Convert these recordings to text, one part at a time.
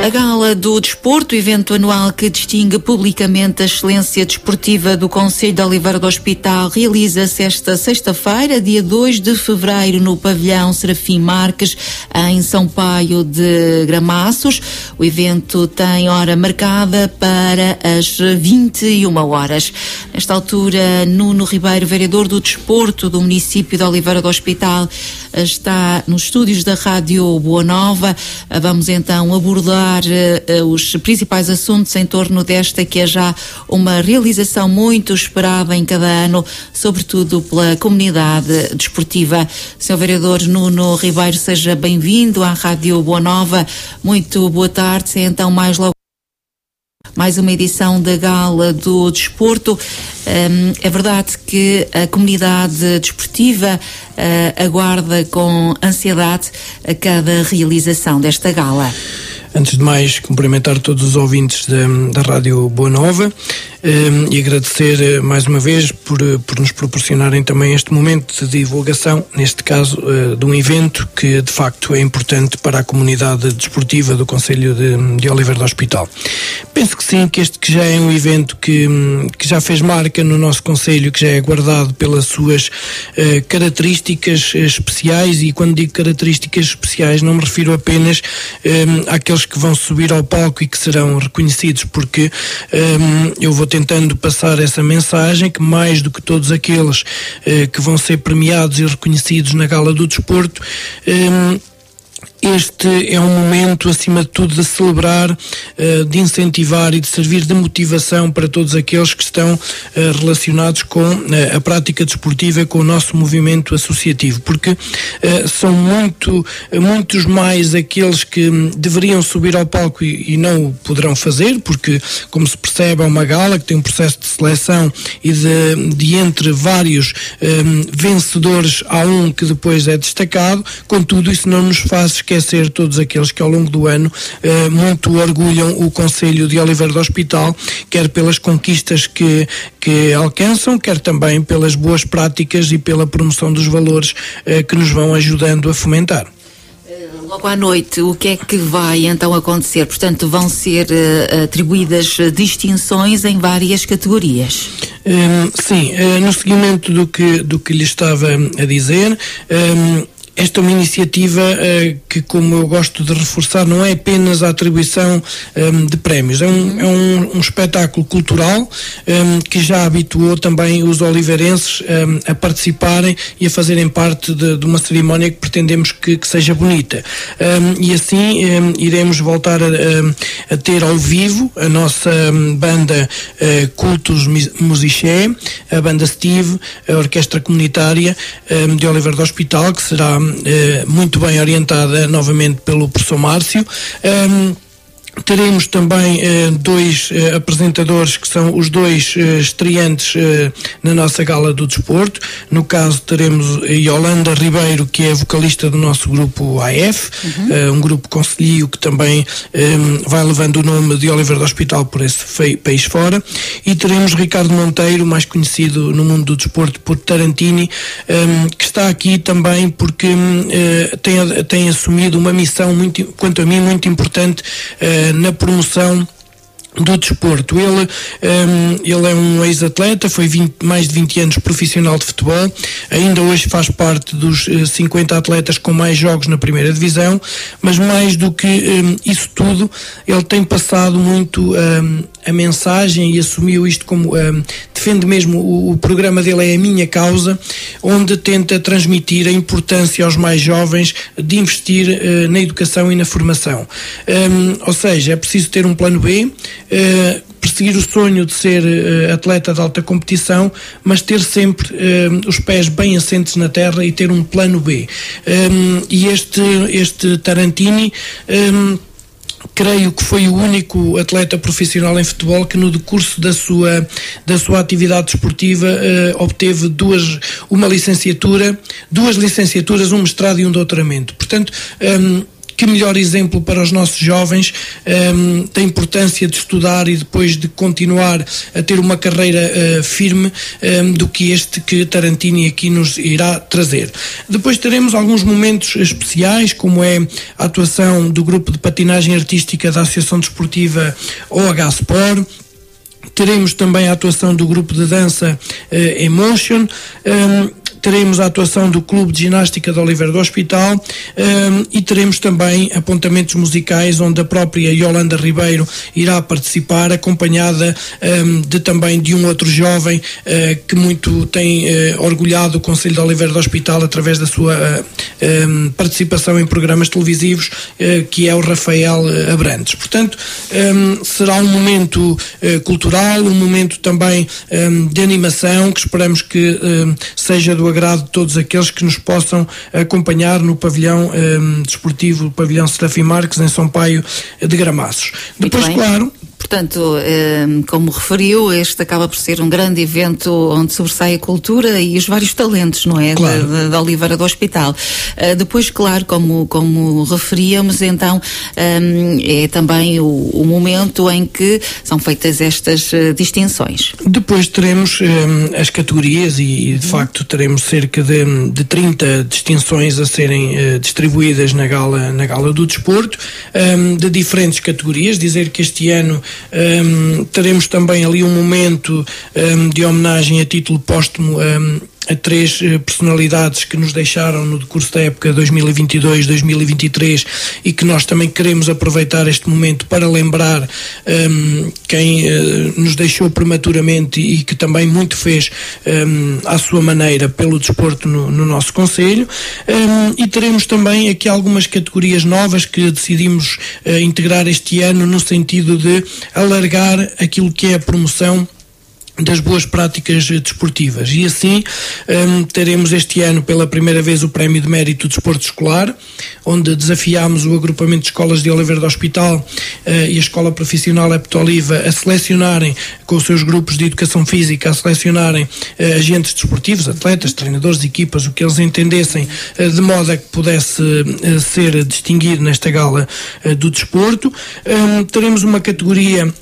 A Gala do Desporto, evento anual que distingue publicamente a excelência desportiva do Conselho de Oliveira do Hospital, realiza-se esta sexta-feira, dia 2 de fevereiro, no pavilhão Serafim Marques, em São Paio de Gramaços. O evento tem hora marcada para as 21 horas. Nesta altura, Nuno Ribeiro, vereador do Desporto do município de Oliveira do Hospital, está nos estúdios da Rádio Boa Nova. Vamos então abordar uh, os principais assuntos em torno desta que é já uma realização muito esperada em cada ano, sobretudo pela comunidade desportiva. Sr. Vereador Nuno Ribeiro, seja bem-vindo à Rádio Boa Nova. Muito boa tarde. Então, mais logo mais uma edição da Gala do Desporto. Um, é verdade que a comunidade desportiva uh, aguarda com ansiedade a cada realização desta gala. Antes de mais, cumprimentar todos os ouvintes da, da Rádio Boa Nova e agradecer eh, mais uma vez por, eh, por nos proporcionarem também este momento de divulgação, neste caso eh, de um evento que de facto é importante para a comunidade desportiva do Conselho de, de Oliveira do Hospital. Penso que sim, que este que já é um evento que, que já fez marca no nosso Conselho, que já é guardado pelas suas características especiais e quando digo características especiais não me refiro apenas ehm, àqueles que vão subir ao palco e que serão reconhecidos, porque ehm, eu vou tentando passar essa mensagem que mais do que todos aqueles eh, que vão ser premiados e reconhecidos na Gala do Desporto, eh, este é um momento, acima de tudo, de celebrar, eh, de incentivar e de servir de motivação para todos aqueles que estão eh, relacionados com eh, a prática desportiva, com o nosso movimento associativo, porque são muito, muitos mais aqueles que deveriam subir ao palco e, não o poderão fazer, porque, como se percebe, é uma gala que tem um processo de seleção e de, de entre vários vencedores há um que depois é destacado, contudo, isso não nos faz esquecer todos aqueles que ao longo do ano eh, muito orgulham o Conselho de Oliveira do Hospital, quer pelas conquistas que, que alcançam, quer também pelas boas práticas e pela promoção dos valores eh, que nos vão ajudando a fomentar. Eh, logo à noite, o que é que vai então acontecer? Portanto, vão ser uh, atribuídas distinções em várias categorias. Um, sim, uh, no seguimento do que, do que lhe estava a dizer. Um, esta é uma iniciativa uh, que, como eu gosto de reforçar, não é apenas a atribuição um, ehm, de prémios, é um, é um, um espetáculo cultural ehm, que já habituou também os oliveirenses ehm, a participarem e a fazerem parte de, de uma cerimónia que pretendemos que, que seja bonita. e assim iremos voltar a, a, ter ao vivo a nossa banda uh, Cultos Musiché, a banda Steve, a Orquestra Comunitária de Oliveira do Hospital, que será eh, muito bem orientada novamente pelo professor Márcio. Teremos também eh, dois eh, apresentadores que são os dois eh, estreantes eh, na nossa gala do desporto. No caso, teremos Yolanda Ribeiro, que é vocalista do nosso grupo AF, uhum. Eh, um grupo conselho que também eh, vai levando o nome de Oliver do Hospital por esse país fora. E teremos Ricardo Monteiro, mais conhecido no mundo do desporto por Tarantini, que está aqui também porque tem, tem assumido uma missão, muito, quanto a mim, muito importante na promoção do desporto. Ele, um, ele é um ex-atleta, foi 20, mais de 20 anos profissional de futebol, ainda hoje faz parte dos uh, eh, 50 atletas com mais jogos na primeira divisão, mas mais do que um, isso tudo, ele tem passado muito um, a mensagem e assumiu isto como defende mesmo o, o, programa dele é a minha causa, onde tenta transmitir a importância aos mais jovens de investir uh, na educação e na formação. ou seja, é preciso ter um plano B, eh, perseguir o sonho de ser uh, atleta de alta competição, mas ter sempre uh, os pés bem assentes na terra e ter um plano B. E este, este Tarantini. Creio que foi o único atleta profissional em futebol que no decurso da sua, da sua atividade esportiva obteve duas, uma licenciatura, duas licenciaturas, um mestrado e um doutoramento. Portanto, um, que melhor exemplo para os nossos jovens um, da importância de estudar e depois de continuar a ter uma carreira uh, firme um, do que este que Tarantini aqui nos irá trazer. Depois teremos alguns momentos especiais, como é a atuação do grupo de patinagem artística da Associação Desportiva OH Sport, teremos também a atuação do grupo de dança uh, Emotion. Um, teremos a atuação do Clube de Ginástica de Oliveira do Hospital um, e teremos também apontamentos musicais onde a própria Yolanda Ribeiro irá participar, acompanhada um, de também de um outro jovem uh, que muito tem uh, orgulhado o Conselho de Oliveira do Hospital através da sua uh, um, participação em programas televisivos, que é o Rafael Abrantes. Portanto, será um momento cultural, um momento também de animação que esperamos que seja do agrado de todos aqueles que nos possam acompanhar no pavilhão um, desportivo, o pavilhão Serafim Marques, em São Paio de Gramaços. Depois, claro, Portanto, ehm, como referiu, este acaba por ser um grande evento onde sobressai a cultura e os vários talentos, não é? Claro. Da, Oliveira do Hospital. Eh, depois, claro, como, como referíamos, então, ehm, é também o, o momento em que são feitas estas eh, distinções. Depois teremos ehm, as categorias e, de facto, teremos cerca de, de 30 distinções a serem uh, distribuídas na gala, na gala do desporto, de diferentes categorias. Dizer que este ano um, teremos também ali um momento um, de homenagem a título póstumo um, a três eh, personalidades que nos deixaram no decurso da época 2022-2023 e que nós também queremos aproveitar este momento para lembrar um, quem uh, nos deixou prematuramente e que também muito fez um, à sua maneira pelo desporto no, no nosso Conselho. Um, e teremos também aqui algumas categorias novas que decidimos uh, integrar este ano no sentido de alargar aquilo que é a promoção das boas práticas desportivas. E assim um, teremos este ano pela primeira vez o Prémio de Mérito de Desporto Escolar, onde desafiámos o agrupamento de escolas de Oliveira do Hospital uh, e a Escola Profissional Eptoliva a selecionarem, com os seus grupos de educação física, a selecionarem uh, agentes desportivos, atletas, treinadores, equipas, o que eles entendessem, uh, de modo a que pudesse ser distinguido nesta gala do desporto. Um, teremos uma categoria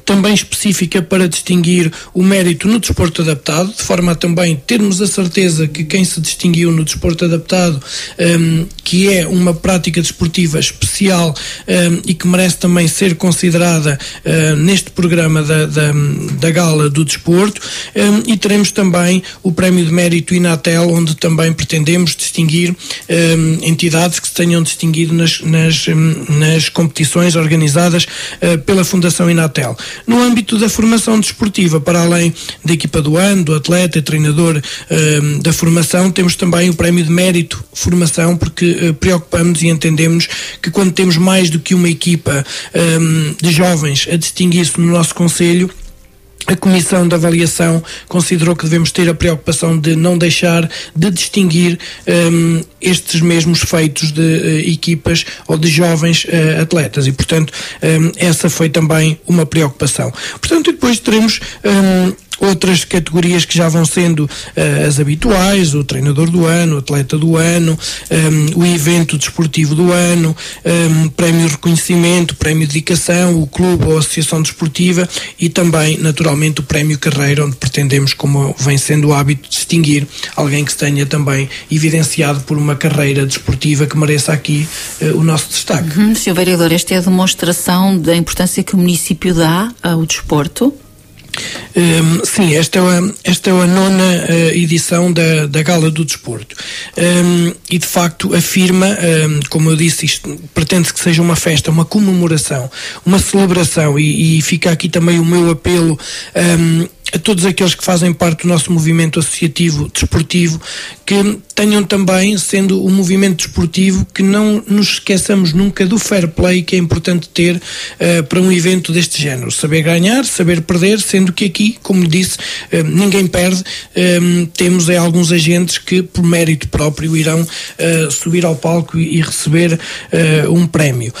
também específica para distinguir o mérito no desporto adaptado, de forma a também termos a certeza que quem se distinguiu no desporto adaptado, um, que é uma prática desportiva especial um, e que merece também ser considerada uh, neste programa da, da, da, Gala do Desporto, um, e teremos também o Prémio de Mérito Inatel, onde também pretendemos distinguir hum, entidades que se tenham distinguido nas, nas, hum, nas competições organizadas uh, pela Fundação Inatel. No âmbito da formação desportiva, para além da equipa do ano, do atleta e treinador uh, da formação, temos também o prémio de mérito formação, porque uh, preocupamos e entendemos que quando temos mais do que uma equipa um, de jovens a distinguir-se no nosso Conselho, a Comissão de Avaliação considerou que devemos ter a preocupação de não deixar de distinguir um, estes mesmos feitos de uh, equipas ou de jovens uh, atletas e, portanto, um, essa foi também uma preocupação. Portanto, depois teremos um, outras categorias que já vão sendo uh, as habituais, o treinador do ano, o atleta do ano, um, ehm, o evento desportivo do ano, um, ehm, prémio de reconhecimento, prémio de dedicação, o clube ou associação desportiva e também, naturalmente, o prémio carreira, onde pretendemos, como vem sendo o hábito, distinguir alguém que se tenha também evidenciado por uma carreira desportiva que mereça aqui uh, o nosso destaque. Uhum, Sr. Vereador, esta é a demonstração da importância que o município dá ao desporto? Um, sim, esta é a, esta é a nona uh, edição da, da Gala do Desporto. Um, e de facto afirma, um, como eu disse, isto pretende que seja uma festa, uma comemoração, uma celebração, e, e fica aqui também o meu apelo a todos aqueles que fazem parte do nosso movimento associativo desportivo, que tenham também, sendo um movimento desportivo, que não nos esqueçamos nunca do fair play que é importante ter uh, para um evento deste género. Saber ganhar, saber perder, sendo que aqui, como disse, uh, ninguém perde. Um, temos alguns agentes que, por mérito próprio, irão uh, subir ao palco e, receber um prémio.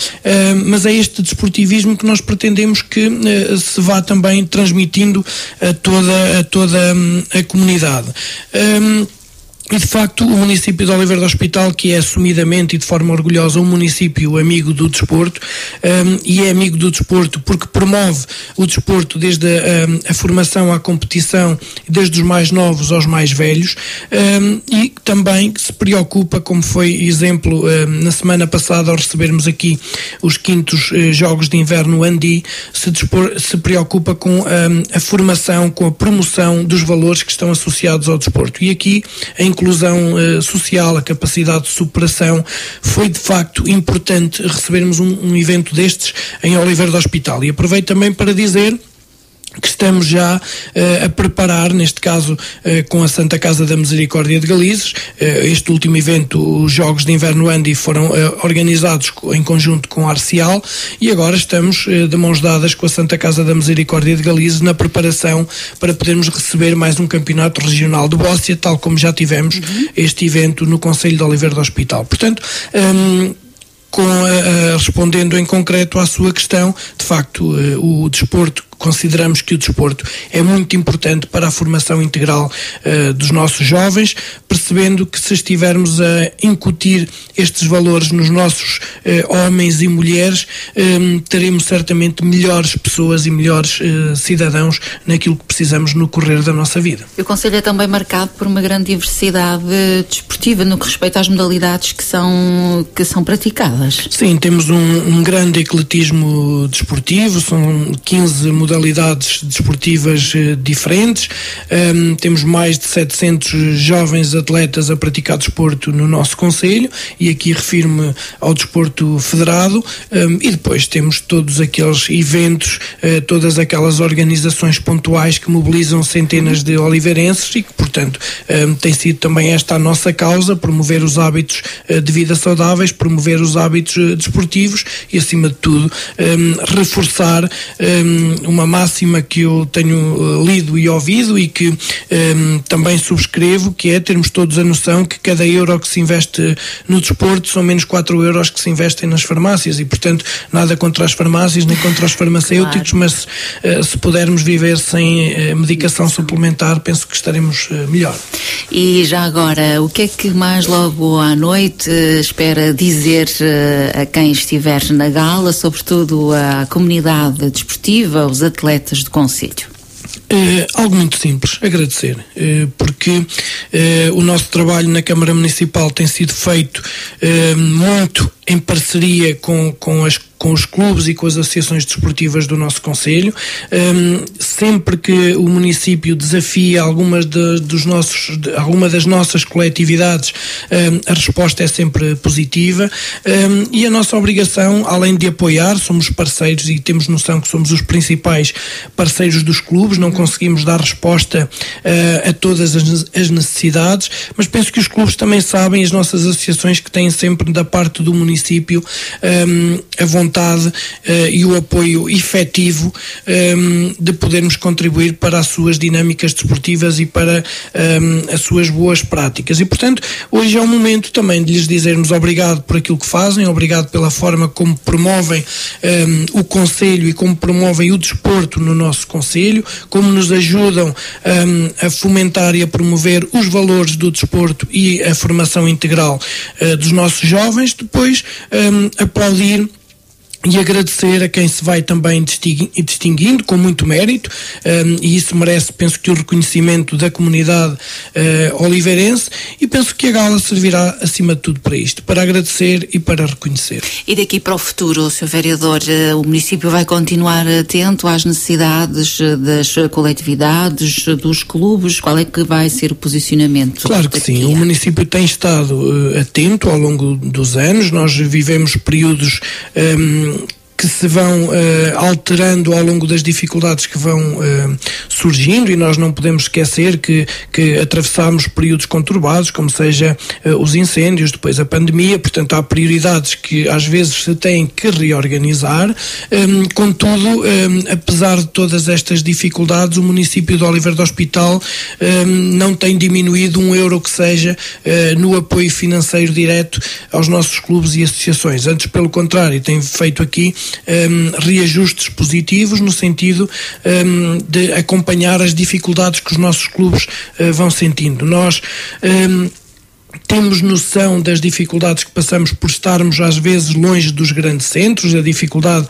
mas é este desportivismo que nós pretendemos que se vá também transmitindo a toda, a toda hum, a comunidade. Um, e de facto, o município de Oliveira do Hospital, que é assumidamente e de forma orgulhosa um município amigo do desporto, um, e é amigo do desporto porque promove o desporto desde a, um, a formação à competição, desde os mais novos aos mais velhos, um, e também se preocupa, como foi exemplo na semana passada, ao recebermos aqui os quintos uh, Jogos de Inverno Andi, se, dispor, se preocupa com a formação, com a promoção dos valores que estão associados ao desporto. E aqui, em inclusão uh, social, a capacidade de superação, foi de facto importante recebermos um, um evento destes em Oliveira do Hospital. E aproveito também para dizer que estamos já uh, a preparar, neste caso uh, com a Santa Casa da Misericórdia de Galizes. Uh, este último evento, os Jogos de Inverno Andy, foram organizados em conjunto com a Arcial e agora estamos de mãos dadas com a Santa Casa da Misericórdia de Galizes na preparação para podermos receber mais um campeonato regional de Bóssia, tal como já tivemos uhum. este evento no Conselho de Oliveira do Hospital. Portanto, um, com, respondendo em concreto à sua questão, de facto, o desporto consideramos que o desporto é muito importante para a formação integral uh, dos nossos jovens, percebendo que se estivermos a incutir estes valores nos nossos uh, homens e mulheres, um, eh, teremos certamente melhores pessoas e melhores uh, cidadãos naquilo que precisamos no correr da nossa vida. O Conselho é também marcado por uma grande diversidade desportiva no que respeita às modalidades que são, que são praticadas. Sim, temos um, um grande ecletismo desportivo, são 15 modalidades modalidades desportivas eh, diferentes. Um, temos mais de 700 jovens atletas a praticar desporto no nosso Conselho e aqui refiro-me ao desporto federado. Um, e depois temos todos aqueles eventos, uh, todas aquelas organizações pontuais que mobilizam centenas de oliveirenses e que, portanto, um, tem sido também esta a nossa causa, promover os hábitos uh, de vida saudáveis, promover os hábitos desportivos e, acima de tudo, reforçar uma uma máxima que eu tenho uh, lido e ouvido e que um, também subscrevo, que é termos todos a noção que cada euro que se investe no desporto são menos 4 euros que se investem nas farmácias e, portanto, nada contra as farmácias nem contra os farmacêuticos, claro. mas uh, se pudermos viver sem uh, medicação suplementar, penso que estaremos uh, melhor. E já agora, o que é que mais logo à noite espera dizer a quem estiver na gala, sobretudo à comunidade desportiva, atletas do Conselho? Uh, algo muito simples, agradecer, uh, porque uh, o nosso trabalho na Câmara Municipal tem sido feito muito em parceria com, com as com os clubes e com as associações desportivas do nosso Conselho. Um, sempre que o município desafia algumas de, dos nossos, de, alguma das nossas coletividades, um, a resposta é sempre positiva. Um, e a nossa obrigação, além de apoiar, somos parceiros e temos noção que somos os principais parceiros dos clubes, não conseguimos dar resposta uh, a todas as, as necessidades, mas penso que os clubes também sabem, as nossas associações, que têm sempre da parte do município a vontade vontade uh, e o apoio efetivo um, ehm, de podermos contribuir para as suas dinâmicas desportivas e para um, ehm, as suas boas práticas. E, portanto, hoje é o momento também de lhes dizermos obrigado por aquilo que fazem, obrigado pela forma como promovem um, ehm, o Conselho e como promovem o desporto no nosso Conselho, como nos ajudam a fomentar e a promover os valores do desporto e a formação integral uh, dos nossos jovens. Depois, aplaudir e agradecer a quem se vai também distinguindo com muito mérito um, e isso merece, penso que o reconhecimento da comunidade uh, oliveirense e penso que a gala servirá acima de tudo para isto, para agradecer e para reconhecer. E daqui para o futuro, Sr. Vereador, uh, o município vai continuar atento às necessidades uh, das coletividades, dos clubes, qual é que vai ser o posicionamento? Claro que sim, o município tem estado atento ao longo dos anos, nós vivemos períodos um, um, que se vão uh, alterando ao longo das dificuldades que vão uh, surgindo e nós não podemos esquecer que, que atravessamos períodos conturbados, como seja uh, os incêndios, depois a pandemia, portanto há prioridades que às vezes se têm que reorganizar, um, contudo, um, apesar de todas estas dificuldades, o município de Oliveira do Hospital um, não tem diminuído um euro que seja no apoio financeiro direto aos nossos clubes e associações, antes pelo contrário, tem feito aqui um, reajustes positivos no sentido um, de acompanhar as dificuldades que os nossos clubes uh, vão sentindo. Nós um, temos noção das dificuldades que passamos por estarmos às vezes longe dos grandes centros, a dificuldade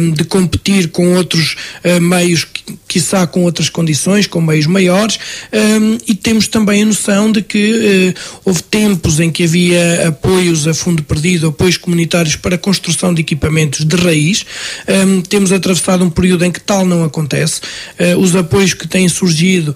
um, de competir com outros uh, meios, quiçá com outras condições, com meios maiores, um, e temos também a noção de que uh, houve tempos em que havia apoios a fundo perdido, apoios comunitários para a construção de equipamentos de raiz. Um, temos atravessado um período em que tal não acontece. Uh, os apoios que têm surgido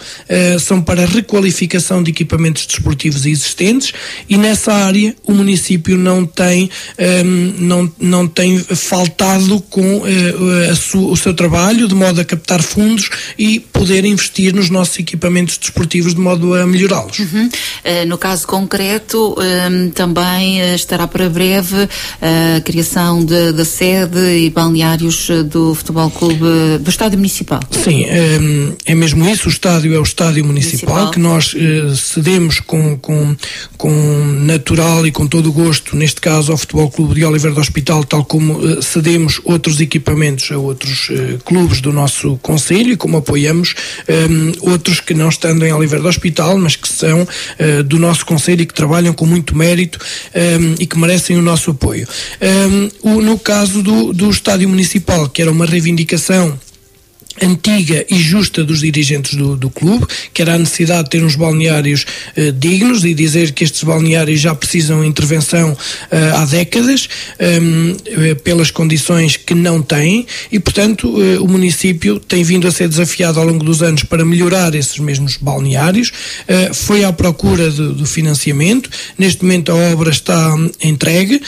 são para requalificação de equipamentos desportivos existentes e nessa área o município não tem, um, não, não tem faltado com uh, sua, o seu trabalho de modo a captar fundos e poder investir nos nossos equipamentos desportivos de modo a melhorá-los. Uhum. Uh, no caso concreto, um, também uh, estará para breve a criação da sede e balneários do Futebol Clube do Estádio Municipal. Sim, um, é mesmo isso. O estádio é o Estádio Municipal, municipal. que nós cedemos com, com, com natural e com todo o gosto, neste caso ao Futebol Clube de Oliveira do Hospital, tal como uh, cedemos outros equipamentos a outros uh, clubes do nosso Conselho e como apoiamos um, ehm, outros que não estando em Oliveira do Hospital, mas que são uh, do nosso Conselho e que trabalham com muito mérito um, ehm, e que merecem o nosso apoio. Um, ehm, o, no caso do, do Estádio Municipal, que era uma reivindicação antiga e justa dos dirigentes do, do clube, que era a necessidade de ter uns balneários uh, dignos e dizer que estes balneários já precisam de intervenção uh, há décadas, ehm, eh, pelas condições que não têm, e portanto uh, o município tem vindo a ser desafiado ao longo dos anos para melhorar esses mesmos balneários, foi à procura de, do financiamento, neste momento a obra está entregue,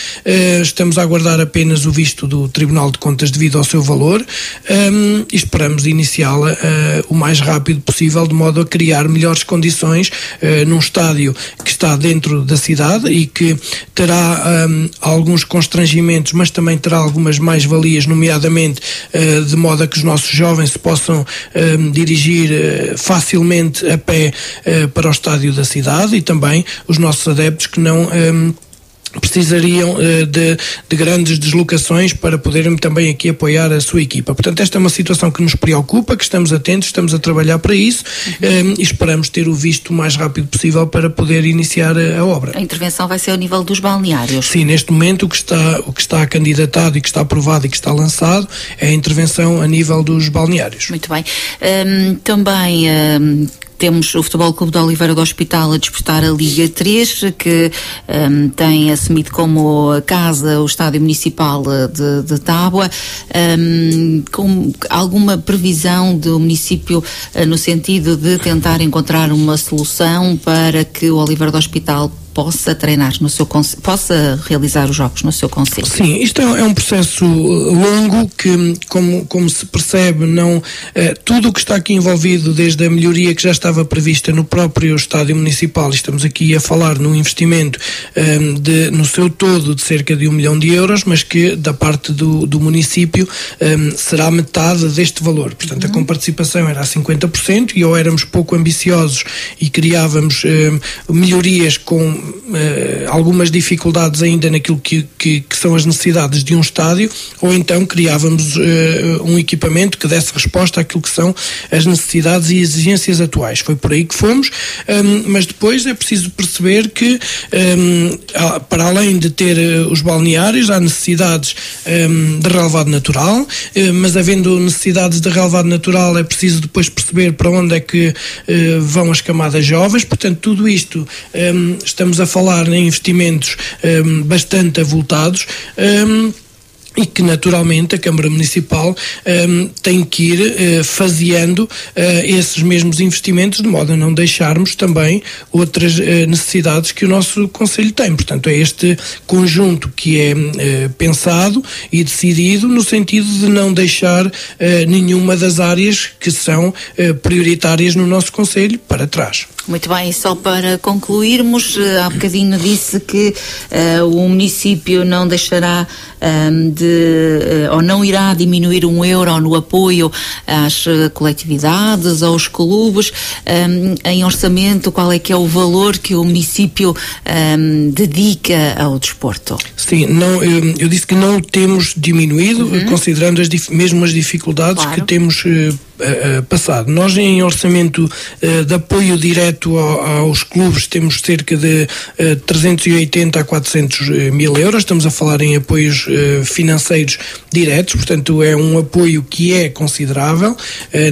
estamos a aguardar apenas o visto do Tribunal de Contas devido ao seu valor ehm, e esperamos de iniciá-la uh, o mais rápido possível, de modo a criar melhores condições uh, num estádio que está dentro da cidade e que terá um, alguns constrangimentos, mas também terá algumas mais-valias, nomeadamente uh, de modo a que os nossos jovens se possam um, dirigir facilmente a pé para o estádio da cidade e também os nossos adeptos que não. Um, precisariam uh, de, de, grandes deslocações para poderem também aqui apoiar a sua equipa. Portanto, esta é uma situação que nos preocupa, que estamos atentos, estamos a trabalhar para isso uhum. um, eh, e esperamos ter o visto o mais rápido possível para poder iniciar a, a, obra. A intervenção vai ser ao nível dos balneários? Sim, neste momento o que está, o que está candidatado e que está aprovado e que está lançado é a intervenção a nível dos balneários. Muito bem. Um, também um, temos o Futebol Clube de Oliveira do Hospital a disputar a Liga 3, que um, tem assumido como casa o Estádio Municipal de, de Tábua, um, com alguma previsão do município uh, no sentido de tentar encontrar uma solução para que o Oliveira do Hospital possa treinar no seu possa realizar os jogos no seu conselho. Sim, isto é, é, um processo longo que, como, como se percebe, não eh, tudo o que está aqui envolvido, desde a melhoria que já estava prevista no próprio estádio municipal, estamos aqui a falar num investimento eh, de, no seu todo de cerca de um milhão de euros, mas que da parte do, do município eh, será metade deste valor. Portanto, uhum. a comparticipação era a 50% e ou éramos pouco ambiciosos e criávamos eh, melhorias com uh, algumas dificuldades ainda naquilo que, que, que, são as necessidades de um estádio, ou então criávamos uh, um equipamento que desse resposta àquilo que são as necessidades e exigências atuais. Foi por aí que fomos, um, mas depois é preciso perceber que, um, para além de ter uh, os balneários, há necessidades um, de relevado natural, mas havendo necessidades de relevado natural, é preciso depois perceber para onde é que vão as camadas jovens, portanto, tudo isto estamos estamos a falar em investimentos um, bastante avultados. Um, e que naturalmente a Câmara Municipal um, tem que ir uh, faseando uh, esses mesmos investimentos de modo a não deixarmos também outras uh, necessidades que o nosso Conselho tem. Portanto, é este conjunto que é uh, pensado e decidido no sentido de não deixar nenhuma das áreas que são prioritárias no nosso Conselho para trás. Muito bem, só para concluirmos, eh, há bocadinho disse que uh, o município não deixará um, de, uh, ou não irá diminuir um euro no apoio às coletividades, aos clubes. Um, em orçamento, qual é que é o valor que o município um, dedica ao desporto? Sim, não, eu, eu, disse que não o temos diminuído, uhum. considerando as, mesmo as dificuldades claro. que temos uh, passado. Nós, em orçamento uh, de apoio direto aos clubes, temos cerca de 380 a 400 mil euros. Estamos a falar em apoios financeiros diretos, portanto, é um apoio que é considerável,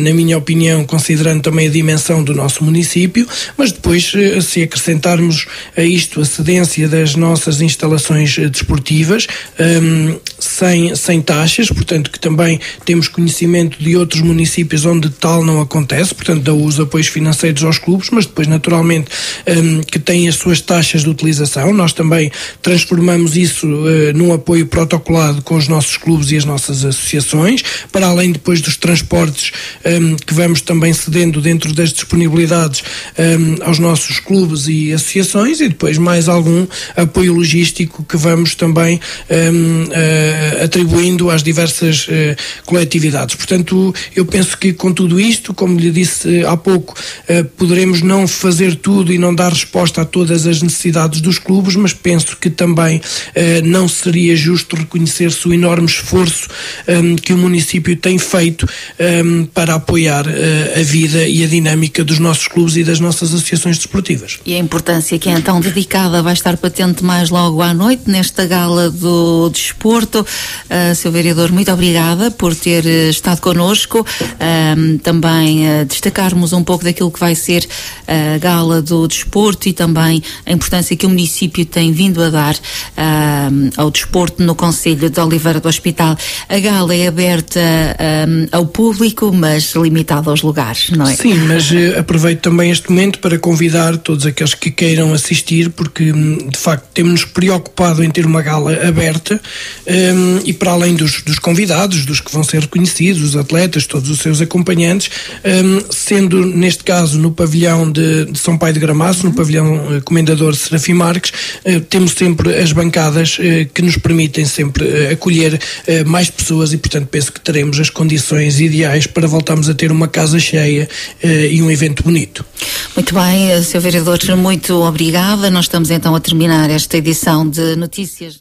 na minha opinião, considerando também a dimensão do nosso município, mas depois, se acrescentarmos a isto a cedência das nossas instalações desportivas, um, sem, sem taxas, portanto, que também temos conhecimento de outros municípios onde tal não acontece, portanto, dá os apoios financeiros aos clubes, mas depois, naturalmente, um, que têm as suas taxas de utilização. Nós também transformamos isso uh, num apoio protocolado com os nossos clubes e as nossas associações, para além depois dos transportes um, que vamos também cedendo dentro das disponibilidades um, aos nossos clubes e associações, e depois mais algum apoio logístico que vamos também uh, atribuindo às diversas uh, coletividades. Portanto, eu penso que com tudo isto, como lhe disse há pouco, poderemos não fazer tudo e não dar resposta a todas as necessidades dos clubes, mas penso que também não seria justo reconhecer-se o enorme esforço um, que o município tem feito um, para apoiar a vida e a dinâmica dos nossos clubes e das nossas associações desportivas. E a importância que é então dedicada vai estar patente mais logo à noite, nesta gala do desporto. Uh, seu vereador, muito obrigada por ter uh, estado connosco. Uh, também uh, destacarmos um pouco daquilo que vai ser a gala do desporto e também a importância que o município tem vindo a dar ao desporto no Conselho de Oliveira do Hospital. A gala é aberta ao público, mas limitada aos lugares, não é? Sim, mas aproveito também este momento para convidar todos aqueles que queiram assistir, porque hum, de facto temos-nos preocupado em ter uma gala aberta um, e para além dos, dos, convidados, dos que vão ser reconhecidos, os atletas, todos os seus acompanhantes, um, sendo neste caso no pavilhão de, de São Pai de Gramaço, no pavilhão uh, Comendador Serafim Marques, uh, temos sempre as bancadas uh, que nos permitem sempre acolher mais pessoas e, portanto, penso que teremos as condições ideais para voltarmos a ter uma casa cheia e um evento bonito. Muito bem, Sr. Vereador, muito obrigada. Nós estamos então a terminar esta edição de Notícias.